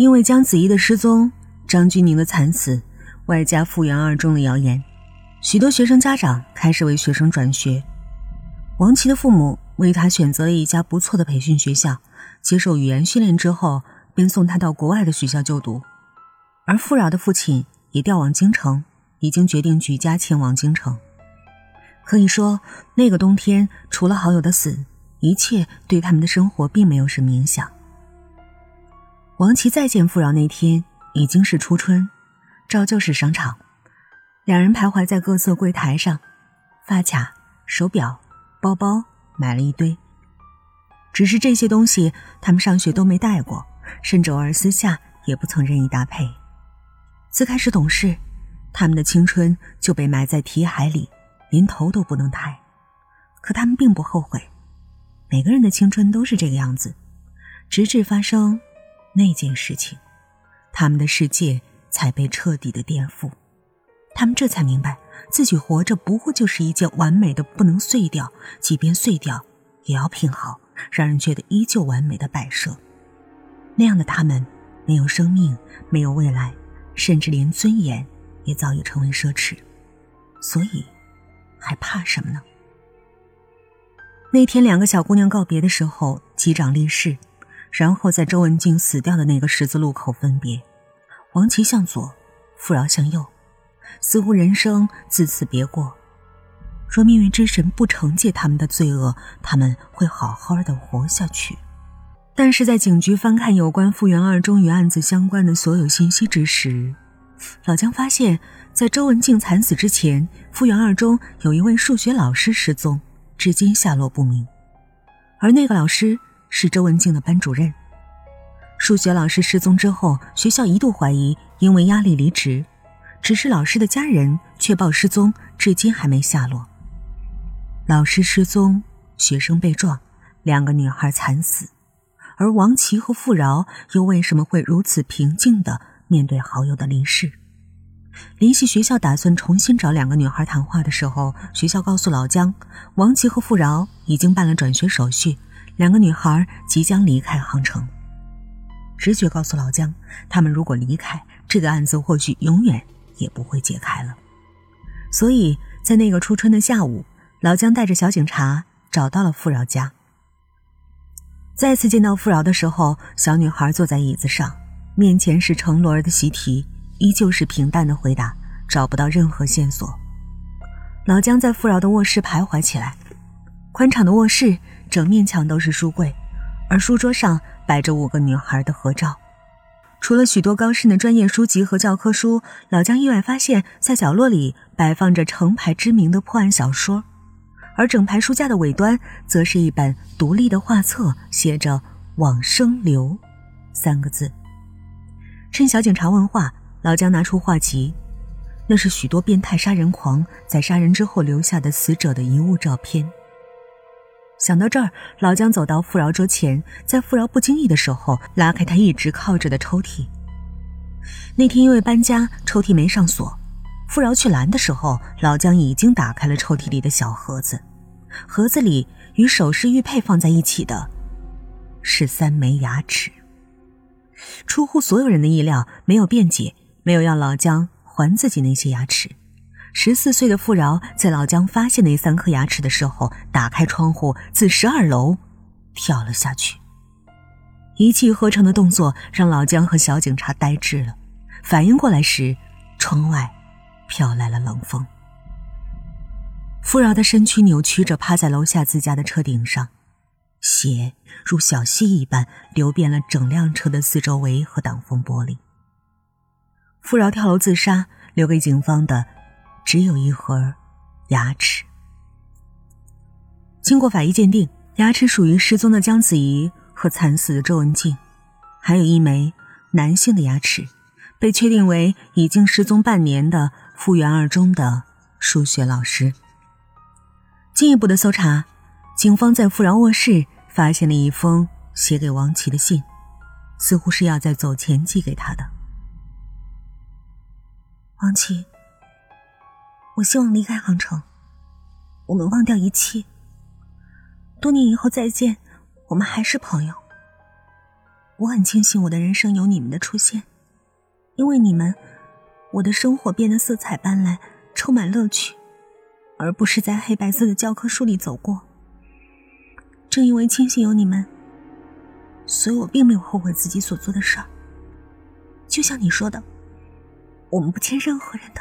因为姜子怡的失踪、张钧宁的惨死，外加复原二中的谣言，许多学生家长开始为学生转学。王琦的父母为他选择了一家不错的培训学校，接受语言训练之后，便送他到国外的学校就读。而富饶的父亲也调往京城，已经决定举家前往京城。可以说，那个冬天除了好友的死，一切对他们的生活并没有什么影响。王琦再见富饶那天已经是初春，照旧是商场，两人徘徊在各色柜台上，发卡、手表、包包买了一堆。只是这些东西他们上学都没带过，甚至偶尔私下也不曾任意搭配。自开始懂事，他们的青春就被埋在题海里，连头都不能抬。可他们并不后悔，每个人的青春都是这个样子，直至发生。那件事情，他们的世界才被彻底的颠覆，他们这才明白，自己活着不过就是一件完美的不能碎掉，即便碎掉，也要拼好，让人觉得依旧完美的摆设。那样的他们，没有生命，没有未来，甚至连尊严也早已成为奢侈，所以，还怕什么呢？那天，两个小姑娘告别的时候，击掌立誓。然后在周文静死掉的那个十字路口分别，王琦向左，富饶向右，似乎人生自此别过。若命运之神不惩戒他们的罪恶，他们会好好的活下去。但是在警局翻看有关复原二中与案子相关的所有信息之时，老姜发现，在周文静惨死之前，复原二中有一位数学老师失踪，至今下落不明，而那个老师。是周文静的班主任。数学老师失踪之后，学校一度怀疑因为压力离职，只是老师的家人却报失踪，至今还没下落。老师失踪，学生被撞，两个女孩惨死，而王琦和傅饶又为什么会如此平静的面对好友的离世？联系学校打算重新找两个女孩谈话的时候，学校告诉老姜，王琦和傅饶已经办了转学手续。两个女孩即将离开杭城，直觉告诉老姜，他们如果离开，这个案子或许永远也不会解开了。所以在那个初春的下午，老姜带着小警察找到了富饶家。再次见到富饶的时候，小女孩坐在椅子上，面前是程罗儿的习题，依旧是平淡的回答，找不到任何线索。老姜在富饶的卧室徘徊起来，宽敞的卧室。整面墙都是书柜，而书桌上摆着五个女孩的合照。除了许多高深的专业书籍和教科书，老姜意外发现，在角落里摆放着成排知名的破案小说，而整排书架的尾端则是一本独立的画册，写着“往生流”三个字。趁小警察问话，老姜拿出画集，那是许多变态杀人狂在杀人之后留下的死者的遗物照片。想到这儿，老姜走到富饶桌前，在富饶不经意的时候拉开他一直靠着的抽屉。那天因为搬家，抽屉没上锁，富饶去拦的时候，老姜已经打开了抽屉里的小盒子，盒子里与首饰玉佩放在一起的，是三枚牙齿。出乎所有人的意料，没有辩解，没有要老姜还自己那些牙齿。十四岁的富饶在老姜发现那三颗牙齿的时候，打开窗户自十二楼跳了下去。一气呵成的动作让老姜和小警察呆滞了。反应过来时，窗外飘来了冷风。富饶的身躯扭曲着趴在楼下自家的车顶上，血如小溪一般流遍了整辆车的四周围和挡风玻璃。富饶跳楼自杀，留给警方的。只有一盒牙齿。经过法医鉴定，牙齿属于失踪的姜子怡和惨死的周文静，还有一枚男性的牙齿，被确定为已经失踪半年的复原二中的数学老师。进一步的搜查，警方在富饶卧室发现了一封写给王琦的信，似乎是要在走前寄给他的。王琦。我希望离开杭城，我们忘掉一切。多年以后再见，我们还是朋友。我很庆幸我的人生有你们的出现，因为你们，我的生活变得色彩斑斓，充满乐趣，而不是在黑白色的教科书里走过。正因为庆幸有你们，所以我并没有后悔自己所做的事儿。就像你说的，我们不欠任何人的，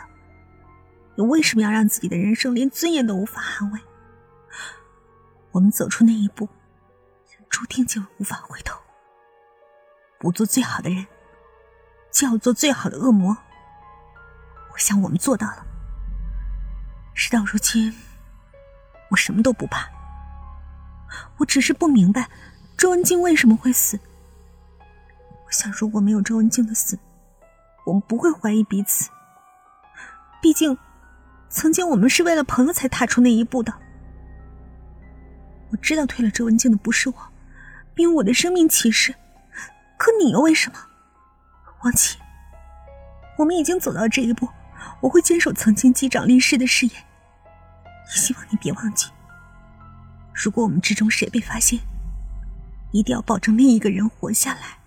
你为什么要让自己的人生连尊严都无法捍卫？我们走出那一步，注定就无法回头。不做最好的人，就要做最好的恶魔。我想我们做到了。事到如今，我什么都不怕。我只是不明白周文静为什么会死。我想，如果没有周文静的死，我们不会怀疑彼此。毕竟，曾经我们是为了朋友才踏出那一步的。我知道推了周文静的不是我，并我的生命起誓。可你又为什么，王琦？我们已经走到这一步，我会坚守曾经机长立誓的誓言。也希望你别忘记，如果我们之中谁被发现，一定要保证另一个人活下来。